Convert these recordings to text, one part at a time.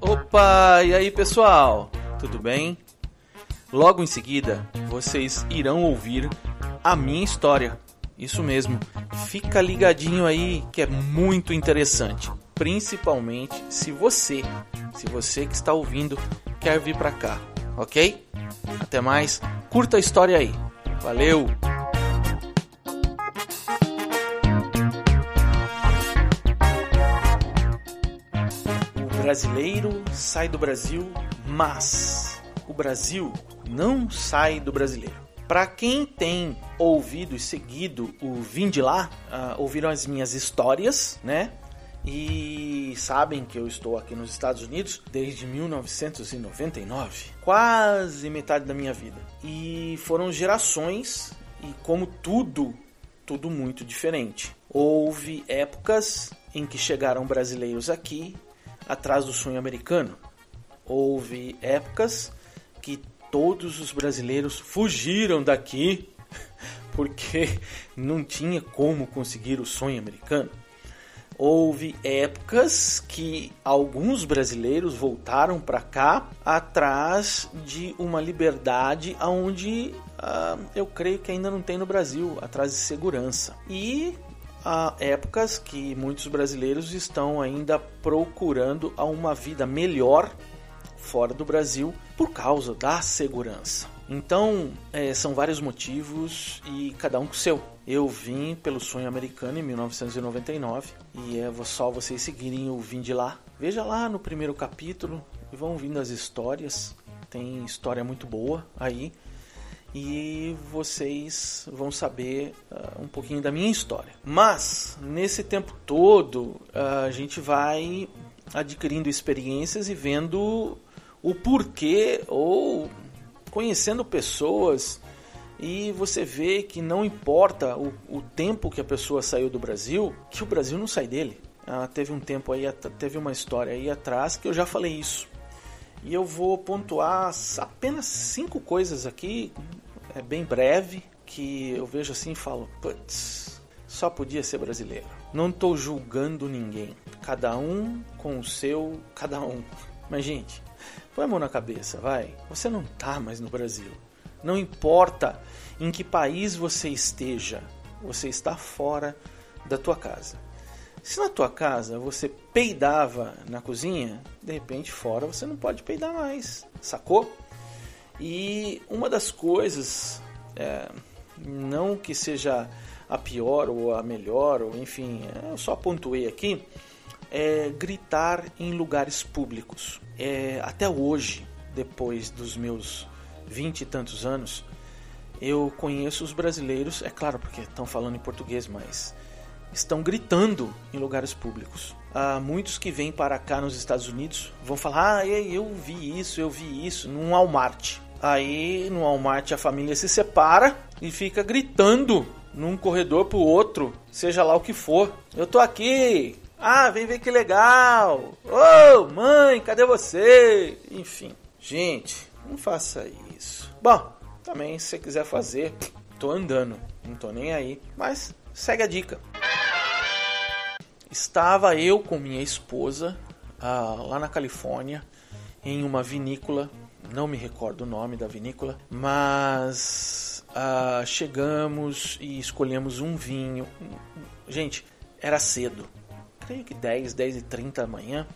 Opa, e aí pessoal, tudo bem? Logo em seguida, vocês irão ouvir a minha história. Isso mesmo, fica ligadinho aí que é muito interessante, principalmente se você, se você que está ouvindo quer vir para cá, ok? Até mais, curta a história aí. Valeu! Brasileiro sai do Brasil, mas o Brasil não sai do brasileiro. Para quem tem ouvido e seguido o Vim de Lá, uh, ouviram as minhas histórias, né? E sabem que eu estou aqui nos Estados Unidos desde 1999, quase metade da minha vida. E foram gerações e como tudo, tudo muito diferente. Houve épocas em que chegaram brasileiros aqui atrás do sonho americano. Houve épocas que todos os brasileiros fugiram daqui porque não tinha como conseguir o sonho americano. Houve épocas que alguns brasileiros voltaram para cá atrás de uma liberdade onde uh, eu creio que ainda não tem no Brasil, atrás de segurança. E há épocas que muitos brasileiros estão ainda procurando uma vida melhor fora do Brasil por causa da segurança. Então, é, são vários motivos e cada um com o seu. Eu vim pelo sonho americano em 1999 e é só vocês seguirem o Vim de lá. Veja lá no primeiro capítulo e vão vindo as histórias. Tem história muito boa aí e vocês vão saber uh, um pouquinho da minha história. Mas nesse tempo todo uh, a gente vai adquirindo experiências e vendo o porquê ou conhecendo pessoas e você vê que não importa o, o tempo que a pessoa saiu do Brasil, que o Brasil não sai dele. Ah, teve um tempo aí, teve uma história aí atrás que eu já falei isso. E eu vou pontuar apenas cinco coisas aqui, é bem breve, que eu vejo assim e falo, putz, só podia ser brasileiro. Não estou julgando ninguém. Cada um com o seu, cada um. Mas gente, Põe a mão na cabeça, vai. Você não está mais no Brasil. Não importa em que país você esteja, você está fora da tua casa. Se na tua casa você peidava na cozinha, de repente fora você não pode peidar mais, sacou? E uma das coisas, é, não que seja a pior ou a melhor, ou enfim, eu só pontuei aqui, é gritar em lugares públicos. É, até hoje, depois dos meus vinte e tantos anos, eu conheço os brasileiros, é claro, porque estão falando em português, mas estão gritando em lugares públicos. Há muitos que vêm para cá nos Estados Unidos vão falar: Ah, eu vi isso, eu vi isso, num Walmart. Aí no Walmart a família se separa e fica gritando num corredor pro outro, seja lá o que for. Eu tô aqui, ah, vem ver que legal! Ô, oh, mãe, cadê você? Enfim, gente, não faça isso. Bom, também se você quiser fazer, tô andando, não tô nem aí. Mas segue a dica. Estava eu com minha esposa ah, lá na Califórnia em uma vinícola, não me recordo o nome da vinícola, mas ah, chegamos e escolhemos um vinho. Gente, era cedo, creio que 10, 10 e 30 da manhã,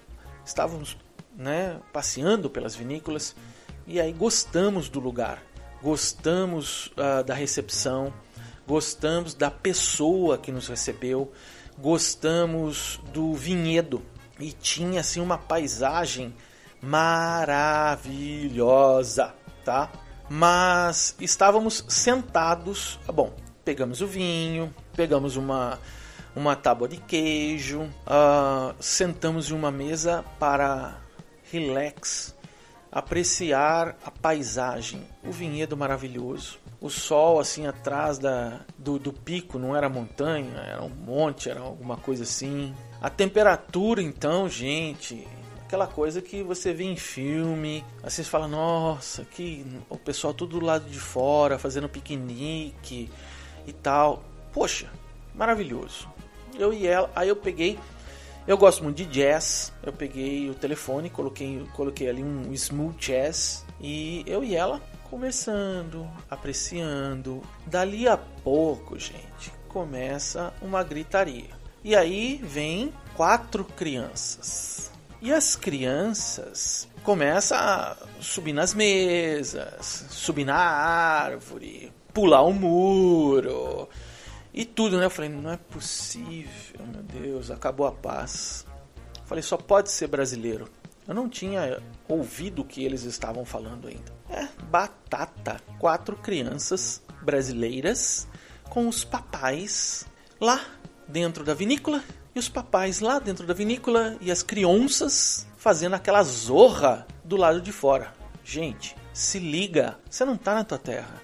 estávamos né, passeando pelas vinícolas e aí gostamos do lugar, gostamos uh, da recepção, gostamos da pessoa que nos recebeu, gostamos do vinhedo. E tinha assim uma paisagem maravilhosa, tá? Mas estávamos sentados, ah, bom, pegamos o vinho, pegamos uma uma tábua de queijo, uh, sentamos em uma mesa para relax, apreciar a paisagem, o vinhedo maravilhoso, o sol assim atrás da, do, do pico, não era montanha, era um monte, era alguma coisa assim. A temperatura então, gente, aquela coisa que você vê em filme, assim você fala, nossa, que o pessoal tudo do lado de fora fazendo piquenique e tal. Poxa, maravilhoso Eu e ela, aí eu peguei. Eu gosto muito de jazz. Eu peguei o telefone, coloquei, coloquei ali um smooth jazz e eu e ela conversando, apreciando. Dali a pouco, gente, começa uma gritaria. E aí vem quatro crianças. E as crianças começam a subir nas mesas, subir na árvore, pular o muro e tudo, né? Eu falei, não é possível, meu Deus, acabou a paz. Eu falei, só pode ser brasileiro. Eu não tinha ouvido o que eles estavam falando ainda. É, batata. Quatro crianças brasileiras com os papais lá dentro da vinícola e os papais lá dentro da vinícola e as crianças fazendo aquela zorra do lado de fora. Gente, se liga, você não está na tua terra.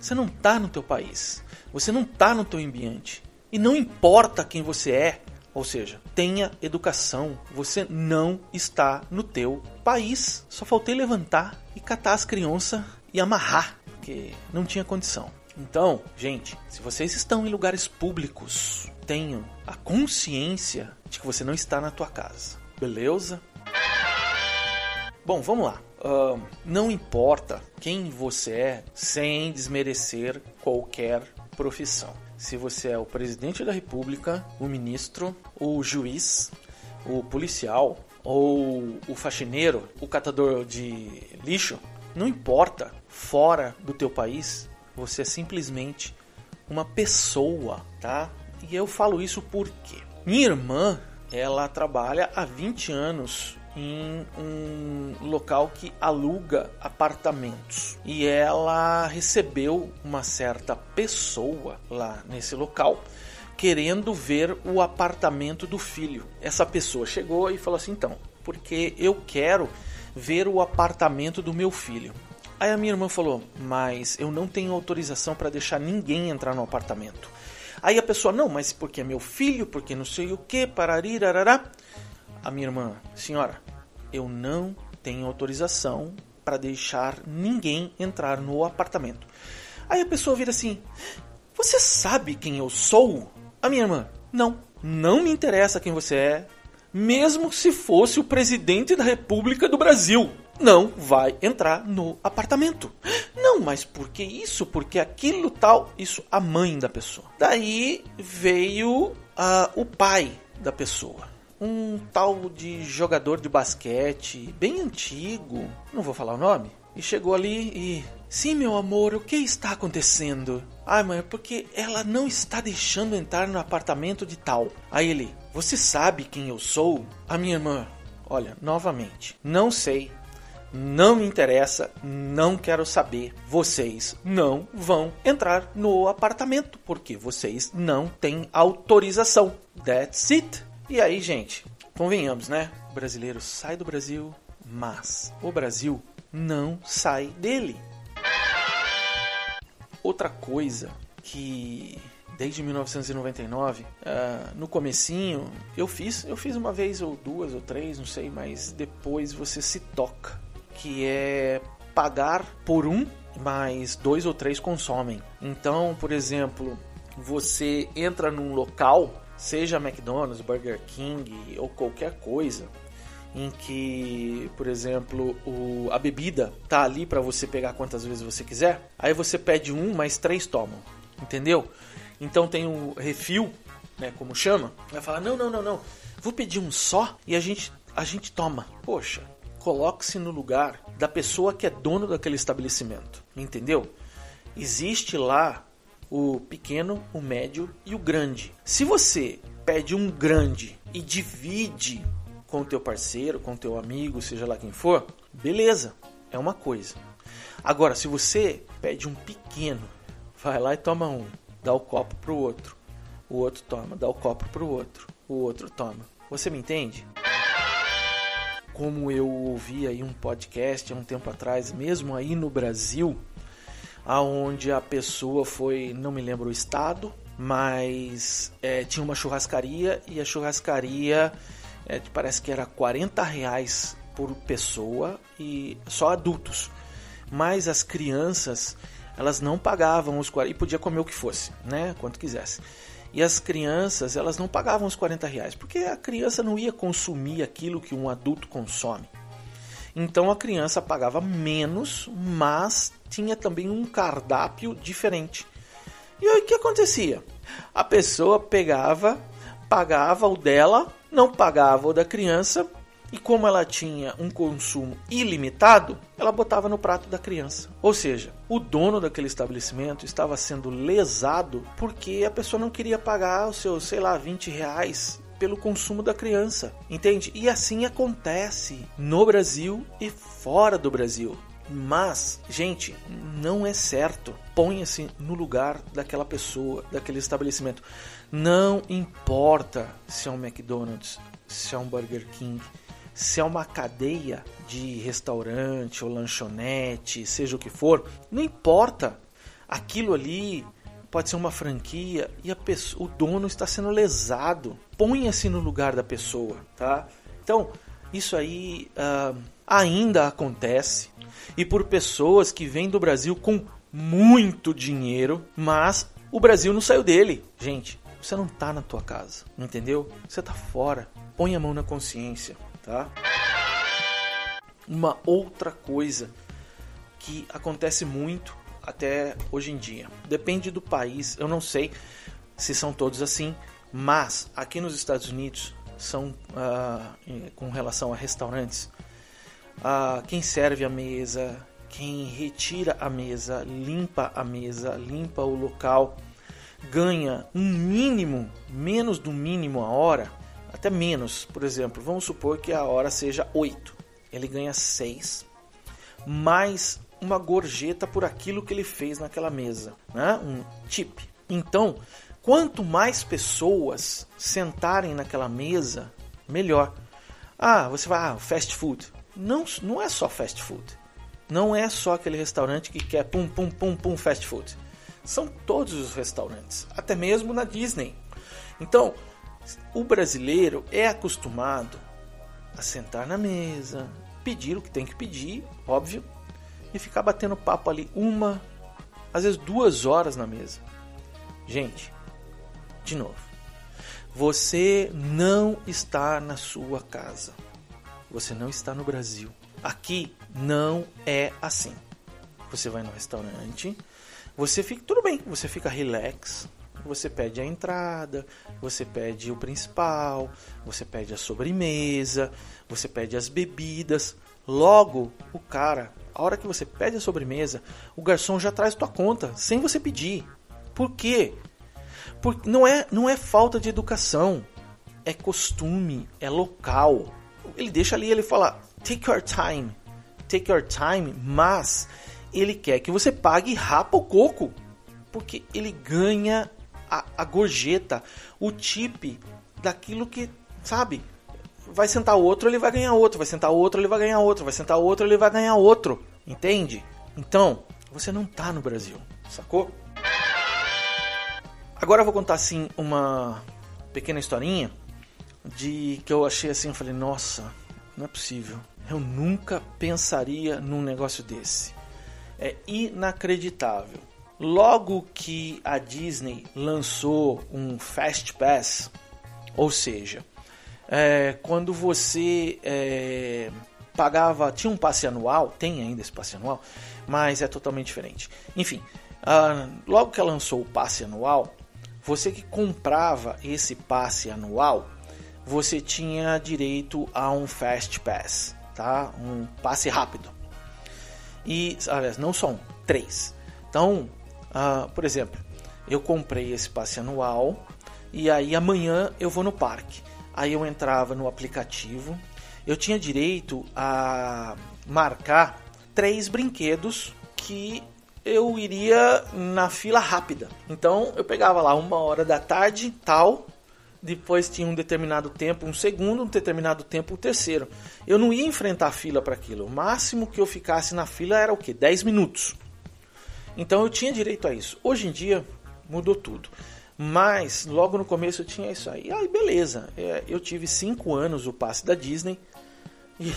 Você não está no teu país. Você não está no teu ambiente. E não importa quem você é, ou seja, tenha educação. Você não está no teu país. Só faltei levantar e catar as crianças e amarrar, porque não tinha condição. Então, gente, se vocês estão em lugares públicos, tenham a consciência de que você não está na tua casa. Beleza? Bom, vamos lá. Uh, não importa quem você é, sem desmerecer qualquer profissão. Se você é o presidente da república, o ministro, o juiz, o policial ou o faxineiro, o catador de lixo, não importa, fora do teu país, você é simplesmente uma pessoa, tá? E eu falo isso porque minha irmã, ela trabalha há 20 anos em um local que aluga apartamentos. E ela recebeu uma certa pessoa lá nesse local querendo ver o apartamento do filho. Essa pessoa chegou e falou assim: então, porque eu quero ver o apartamento do meu filho. Aí a minha irmã falou: Mas eu não tenho autorização para deixar ninguém entrar no apartamento. Aí a pessoa: Não, mas porque é meu filho, porque não sei o que, pararirarará a minha irmã, senhora, eu não tenho autorização para deixar ninguém entrar no apartamento. Aí a pessoa vira assim: Você sabe quem eu sou? A minha irmã: Não, não me interessa quem você é, mesmo se fosse o presidente da República do Brasil. Não vai entrar no apartamento. Não, mas por que isso? Porque aquilo tal. Isso, a mãe da pessoa. Daí veio uh, o pai da pessoa um tal de jogador de basquete bem antigo, não vou falar o nome, e chegou ali e. Sim, meu amor, o que está acontecendo? Ai, mãe, é porque ela não está deixando entrar no apartamento de tal. Aí ele, você sabe quem eu sou? A minha irmã, olha, novamente, não sei, não me interessa, não quero saber. Vocês não vão entrar no apartamento porque vocês não têm autorização. That's it. E aí, gente, convenhamos, né? O brasileiro sai do Brasil, mas o Brasil não sai dele. Outra coisa que desde 1999, uh, ah, no comecinho, eu fiz, eu fiz uma vez ou duas ou três, não sei, mas depois você se toca, que é pagar por um, mas dois ou três consomem. Então, por exemplo, você entra num local seja McDonald's, Burger King ou qualquer coisa em que, por exemplo, o, a bebida tá ali para você pegar quantas vezes você quiser, aí você pede um, mas três tomam, entendeu? Então tem o refil, né, como chama, vai falar não, não, não, não, vou pedir um só e a gente a gente toma. Poxa, coloque-se no lugar da pessoa que é dono daquele estabelecimento, entendeu? Existe lá o pequeno, o médio e o grande. Se você pede um grande e divide com o teu parceiro, com o teu amigo, seja lá quem for, beleza, é uma coisa. Agora, se você pede um pequeno, vai lá e toma um, dá o copo pro outro, o outro toma, dá o copo pro outro, o outro toma. Você me entende? Como eu ouvi aí um podcast há um tempo atrás, mesmo aí no Brasil, aonde a pessoa foi, não me lembro o estado, mas é, tinha uma churrascaria e a churrascaria é, parece que era 40 reais por pessoa e só adultos. Mas as crianças elas não pagavam os 40 e podia comer o que fosse, né? Quanto quisesse. E as crianças, elas não pagavam os 40 reais, porque a criança não ia consumir aquilo que um adulto consome. Então a criança pagava menos, mas tinha também um cardápio diferente. E aí o que acontecia? A pessoa pegava, pagava o dela, não pagava o da criança, e como ela tinha um consumo ilimitado, ela botava no prato da criança. Ou seja, o dono daquele estabelecimento estava sendo lesado porque a pessoa não queria pagar os seus, sei lá, 20 reais pelo consumo da criança, entende? E assim acontece no Brasil e fora do Brasil. Mas, gente, não é certo. Ponha-se no lugar daquela pessoa, daquele estabelecimento. Não importa se é um McDonald's, se é um Burger King, se é uma cadeia de restaurante ou lanchonete, seja o que for, não importa. Aquilo ali pode ser uma franquia e pessoa, o dono está sendo lesado. Ponha-se no lugar da pessoa, tá? Então, isso aí uh, ainda acontece e por pessoas que vêm do Brasil com muito dinheiro, mas o Brasil não saiu dele. Gente, você não está na tua casa, entendeu? Você está fora. Põe a mão na consciência tá? Uma outra coisa que acontece muito até hoje em dia. Depende do país, eu não sei se são todos assim, mas aqui nos Estados Unidos são uh, com relação a restaurantes, uh, quem serve a mesa, quem retira a mesa, limpa a mesa, limpa o local, ganha um mínimo, menos do mínimo a hora, até menos, por exemplo, vamos supor que a hora seja 8, ele ganha 6, mais uma gorjeta por aquilo que ele fez naquela mesa, né? um tip. Então, quanto mais pessoas sentarem naquela mesa, melhor. Ah, você vai, ah, fast food. Não, não é só fast food. Não é só aquele restaurante que quer pum, pum, pum, pum, fast food. São todos os restaurantes, até mesmo na Disney. Então, o brasileiro é acostumado a sentar na mesa, pedir o que tem que pedir, óbvio, e ficar batendo papo ali uma, às vezes duas horas na mesa. Gente, de novo, você não está na sua casa. Você não está no Brasil. Aqui não é assim. Você vai no restaurante, você fica tudo bem, você fica relax, você pede a entrada, você pede o principal, você pede a sobremesa, você pede as bebidas. Logo, o cara, a hora que você pede a sobremesa, o garçom já traz tua conta sem você pedir. Por quê? Porque não é, não é falta de educação, é costume, é local. Ele deixa ali, ele fala: "Take your time". Take your time, mas ele quer que você pague rapa o coco, porque ele ganha a, a gorjeta, o tip daquilo que, sabe? Vai sentar outro, ele vai ganhar outro, vai sentar outro, ele vai ganhar outro, vai sentar outro, ele vai ganhar outro. Entende? Então, você não tá no Brasil, sacou? Agora eu vou contar assim uma pequena historinha de que eu achei assim, eu falei, nossa, não é possível. Eu nunca pensaria num negócio desse. É inacreditável. Logo que a Disney lançou um Fast Pass, ou seja, é, quando você é, pagava, tinha um passe anual, tem ainda esse passe anual, mas é totalmente diferente. Enfim, logo que ela lançou o passe anual, você que comprava esse passe anual, você tinha direito a um Fast Pass, tá? Um passe rápido. E, aliás, não só um, três. Então, Uh, por exemplo, eu comprei esse passe anual e aí amanhã eu vou no parque. Aí eu entrava no aplicativo, eu tinha direito a marcar três brinquedos que eu iria na fila rápida. Então eu pegava lá uma hora da tarde, tal, depois tinha um determinado tempo, um segundo, um determinado tempo, um terceiro. Eu não ia enfrentar a fila para aquilo. O máximo que eu ficasse na fila era o que? 10 minutos. Então eu tinha direito a isso. Hoje em dia mudou tudo. Mas logo no começo eu tinha isso aí. Aí beleza, é, eu tive cinco anos o passe da Disney e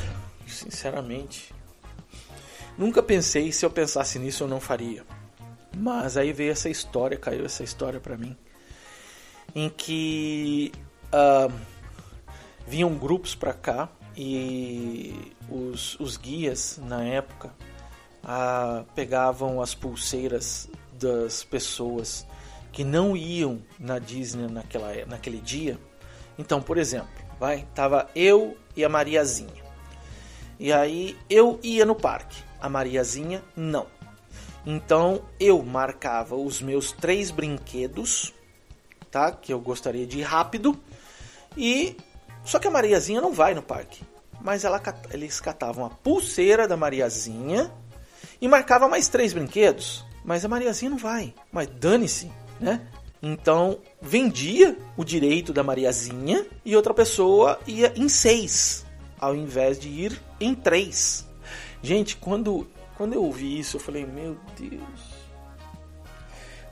sinceramente nunca pensei se eu pensasse nisso eu não faria. Mas aí veio essa história, caiu essa história para mim. em que uh, vinham grupos para cá e os, os guias na época uh, pegavam as pulseiras das pessoas que não iam na Disney naquela, naquele dia. Então, por exemplo, vai, tava eu e a Mariazinha. E aí eu ia no parque, a Mariazinha não. Então eu marcava os meus três brinquedos, tá? Que eu gostaria de ir rápido. E só que a Mariazinha não vai no parque, mas ela, eles catavam a pulseira da Mariazinha e marcava mais três brinquedos. Mas a Mariazinha não vai. Mas dane-se, né? Então vendia o direito da Mariazinha e outra pessoa ia em seis, ao invés de ir em três. Gente, quando, quando eu ouvi isso, eu falei, meu Deus.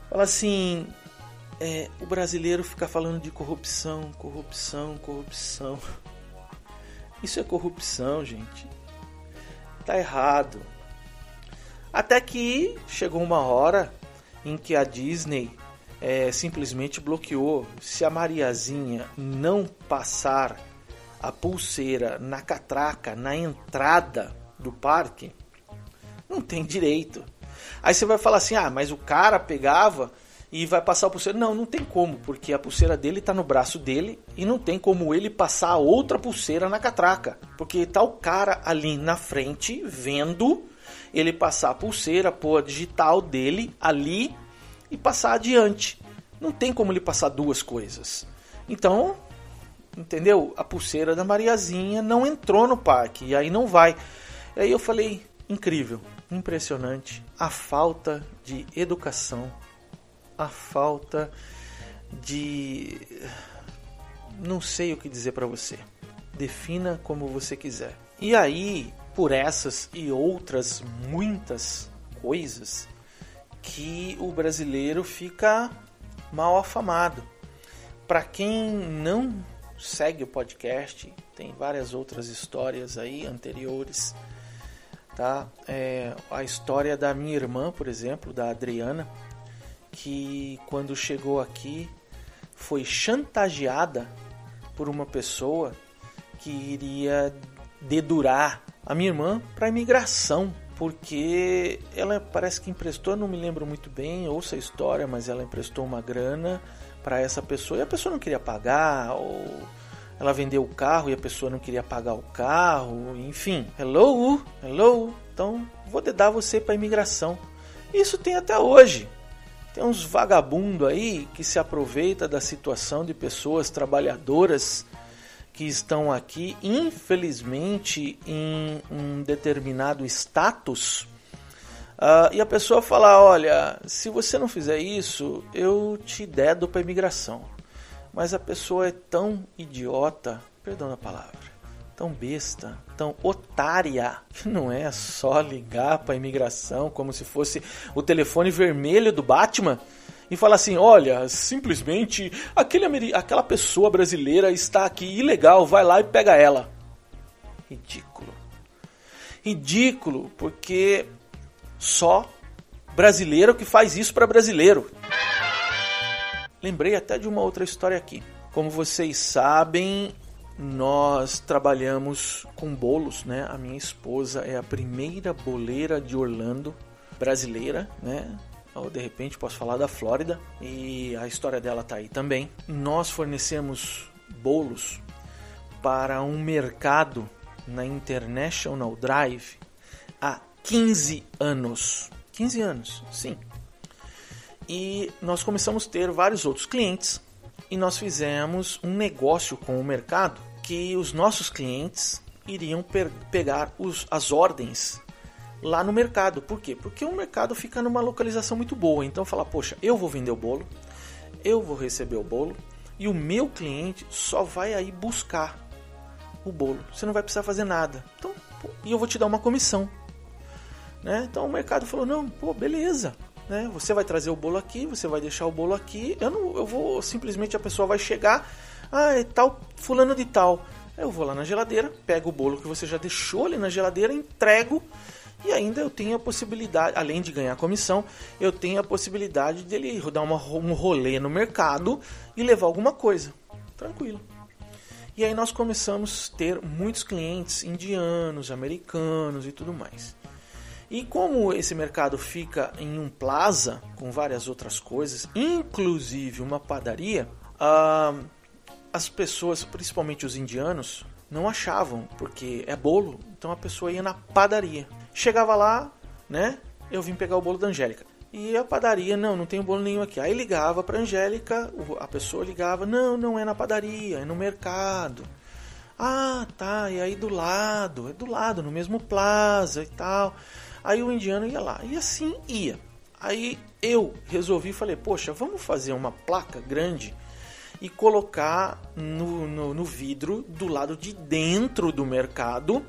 Fala assim, é, o brasileiro fica falando de corrupção, corrupção, corrupção. Isso é corrupção, gente. Tá errado. Até que chegou uma hora em que a Disney é, simplesmente bloqueou. Se a Mariazinha não passar a pulseira na catraca, na entrada do parque, não tem direito. Aí você vai falar assim: ah, mas o cara pegava e vai passar a pulseira. Não, não tem como, porque a pulseira dele está no braço dele e não tem como ele passar outra pulseira na catraca. Porque tá o cara ali na frente vendo ele passar a pulseira, pôr a digital dele ali e passar adiante. Não tem como ele passar duas coisas. Então, entendeu? A pulseira da Mariazinha não entrou no parque e aí não vai. Aí eu falei, incrível, impressionante a falta de educação, a falta de não sei o que dizer para você. Defina como você quiser. E aí por essas e outras muitas coisas que o brasileiro fica mal afamado. Para quem não segue o podcast, tem várias outras histórias aí anteriores, tá? É, a história da minha irmã, por exemplo, da Adriana, que quando chegou aqui foi chantageada por uma pessoa que iria dedurar a minha irmã para imigração, porque ela parece que emprestou, não me lembro muito bem, ouça a história, mas ela emprestou uma grana para essa pessoa e a pessoa não queria pagar, ou ela vendeu o carro e a pessoa não queria pagar o carro, enfim. Hello, hello, então vou dedar você para imigração. Isso tem até hoje. Tem uns vagabundo aí que se aproveita da situação de pessoas trabalhadoras que estão aqui, infelizmente, em um determinado status, uh, e a pessoa fala: Olha, se você não fizer isso, eu te dedo para imigração. Mas a pessoa é tão idiota, perdão a palavra, tão besta, tão otária, que não é só ligar para imigração como se fosse o telefone vermelho do Batman e fala assim: olha, simplesmente aquele, aquela pessoa brasileira está aqui ilegal, vai lá e pega ela. Ridículo. Ridículo, porque só brasileiro que faz isso para brasileiro. Lembrei até de uma outra história aqui. Como vocês sabem, nós trabalhamos com bolos, né? A minha esposa é a primeira boleira de Orlando brasileira, né? Ou de repente posso falar da Flórida e a história dela está aí também. Nós fornecemos bolos para um mercado na International Drive há 15 anos. 15 anos, sim. E nós começamos a ter vários outros clientes e nós fizemos um negócio com o mercado que os nossos clientes iriam pegar os, as ordens lá no mercado. Por quê? Porque o mercado fica numa localização muito boa. Então fala, poxa, eu vou vender o bolo, eu vou receber o bolo e o meu cliente só vai aí buscar o bolo. Você não vai precisar fazer nada. Então, pô, e eu vou te dar uma comissão. Né? Então o mercado falou, não, pô, beleza. Né? Você vai trazer o bolo aqui, você vai deixar o bolo aqui. Eu não, eu vou simplesmente a pessoa vai chegar, ah, é tal fulano de tal. Eu vou lá na geladeira, pego o bolo que você já deixou ali na geladeira, entrego E ainda eu tenho a possibilidade, além de ganhar comissão, eu tenho a possibilidade dele dar uma, um rolê no mercado e levar alguma coisa. Tranquilo. E aí nós começamos a ter muitos clientes indianos, americanos e tudo mais. E como esse mercado fica em um plaza com várias outras coisas, inclusive uma padaria, ah, as pessoas, principalmente os indianos, não achavam, porque é bolo, então a pessoa ia na padaria. Chegava lá, né? Eu vim pegar o bolo da Angélica. E a padaria, não, não tem bolo nenhum aqui. Aí ligava para Angélica, a pessoa ligava, não, não é na padaria, é no mercado. Ah, tá, e aí do lado, é do lado, no mesmo plaza e tal. Aí o indiano ia lá, e assim ia. Aí eu resolvi, falei, poxa, vamos fazer uma placa grande e colocar no, no, no vidro do lado de dentro do mercado,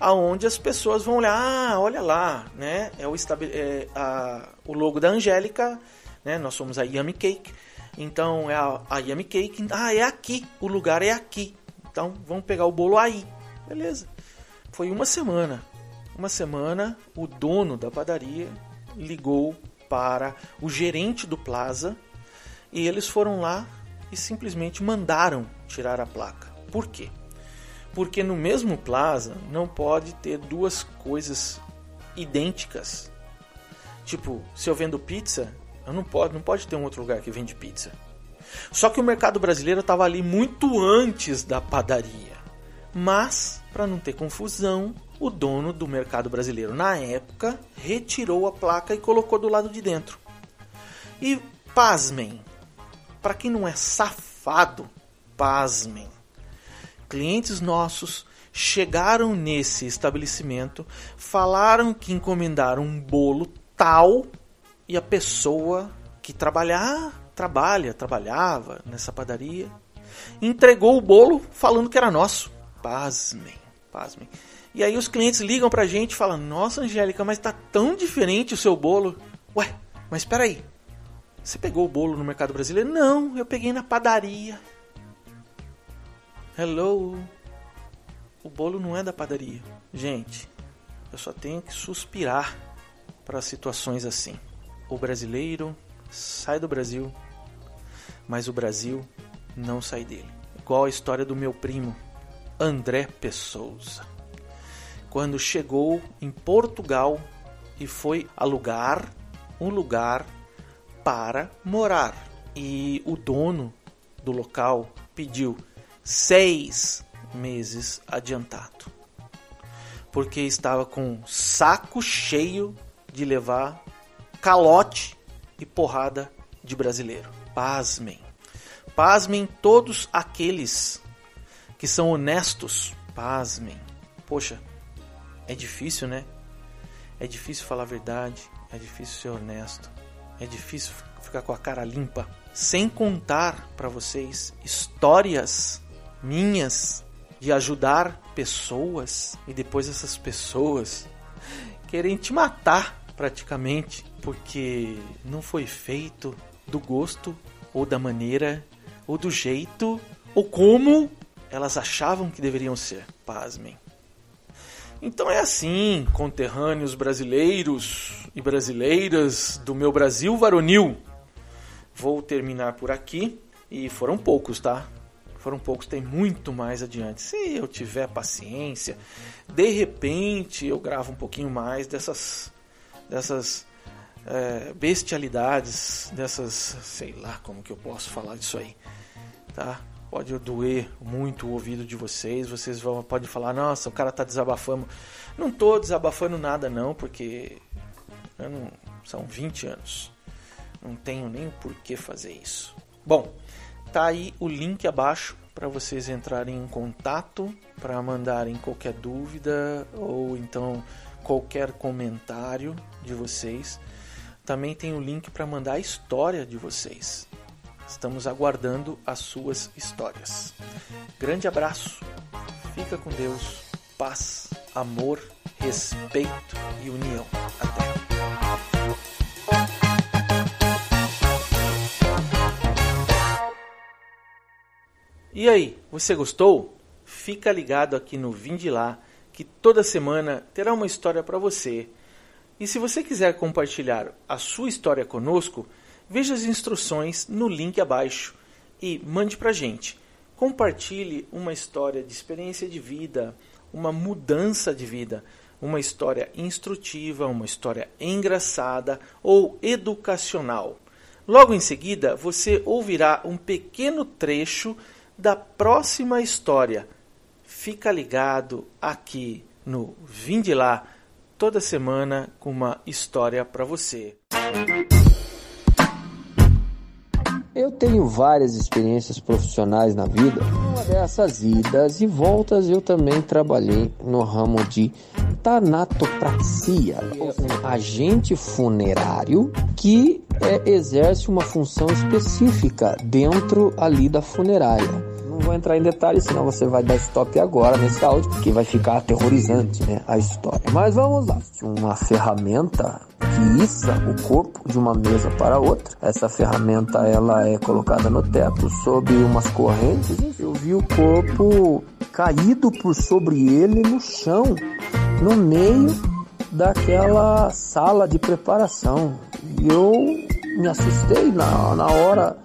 aonde as pessoas vão olhar, ah, olha lá, né? É o, é a, o logo da Angélica, né? Nós somos a Yummy Cake, então é a, a Yummy Cake, ah, é aqui, o lugar é aqui, então vamos pegar o bolo aí, beleza? Foi uma semana, uma semana, o dono da padaria ligou para o gerente do Plaza e eles foram lá e simplesmente mandaram tirar a placa. Por quê? Porque no mesmo plaza não pode ter duas coisas idênticas. Tipo, se eu vendo pizza, eu não pode, não pode ter um outro lugar que vende pizza. Só que o mercado brasileiro estava ali muito antes da padaria. Mas, para não ter confusão, o dono do mercado brasileiro na época retirou a placa e colocou do lado de dentro. E pasmem, para quem não é safado, pasmem. Clientes nossos chegaram nesse estabelecimento, falaram que encomendaram um bolo tal e a pessoa que trabalhar, trabalha, trabalhava nessa padaria, entregou o bolo falando que era nosso. Pasmem, pasmem. E aí os clientes ligam pra gente e falam: Nossa, Angélica, mas tá tão diferente o seu bolo. Ué, mas espera aí. Você pegou o bolo no mercado brasileiro? Não, eu peguei na padaria. Hello. O bolo não é da padaria. Gente, eu só tenho que suspirar para situações assim. O brasileiro sai do Brasil, mas o Brasil não sai dele. Igual a história do meu primo, André Pessoa. Quando chegou em Portugal e foi alugar um lugar para morar. E o dono do local pediu seis meses adiantado, porque estava com saco cheio de levar calote e porrada de brasileiro. Pasmem. Pasmem todos aqueles que são honestos. Pasmem. Poxa, é difícil, né? É difícil falar a verdade, é difícil ser honesto. É difícil ficar com a cara limpa, sem contar para vocês histórias minhas de ajudar pessoas e depois essas pessoas querem te matar praticamente porque não foi feito do gosto ou da maneira ou do jeito ou como elas achavam que deveriam ser. Pasmem. Então é assim, conterrâneos brasileiros e brasileiras do meu Brasil varonil. Vou terminar por aqui e foram poucos, tá? Foram poucos, tem muito mais adiante. Se eu tiver paciência, de repente eu gravo um pouquinho mais dessas dessas é, bestialidades, dessas, sei lá como que eu posso falar disso aí, tá? pode doer muito o ouvido de vocês, vocês vão podem falar, nossa, o cara tá desabafando. Não tô desabafando nada não, porque não, são 20 anos. Não tenho nem o porquê fazer isso. Bom, tá aí o link abaixo para vocês entrarem em contato, para mandarem qualquer dúvida ou então qualquer comentário de vocês. Também tem o link para mandar a história de vocês. Estamos aguardando as suas histórias. Grande abraço, fica com Deus, paz, amor, respeito e união. Até. E aí, você gostou? Fica ligado aqui no Vim de Lá que toda semana terá uma história para você. E se você quiser compartilhar a sua história conosco, veja as instruções no link abaixo e mande para gente. Compartilhe uma história de experiência de vida, uma mudança de vida, uma história instrutiva, uma história engraçada ou educacional. Logo em seguida, você ouvirá um pequeno trecho da próxima história. Fica ligado aqui no Vinde Lá, toda semana com uma história para você. Eu tenho várias experiências profissionais na vida. Uma dessas idas e voltas eu também trabalhei no ramo de tanatopraxia, um agente funerário que é, exerce uma função específica dentro ali da funerária vou entrar em detalhes, senão você vai dar stop agora nesse áudio, porque vai ficar aterrorizante, né, a história. Mas vamos lá. Uma ferramenta que issa o corpo de uma mesa para outra. Essa ferramenta ela é colocada no teto sob umas correntes. Eu vi o corpo caído por sobre ele no chão, no meio daquela sala de preparação. E eu me assustei na, na hora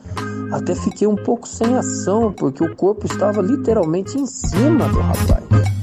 até fiquei um pouco sem ação, porque o corpo estava literalmente em cima do rapaz.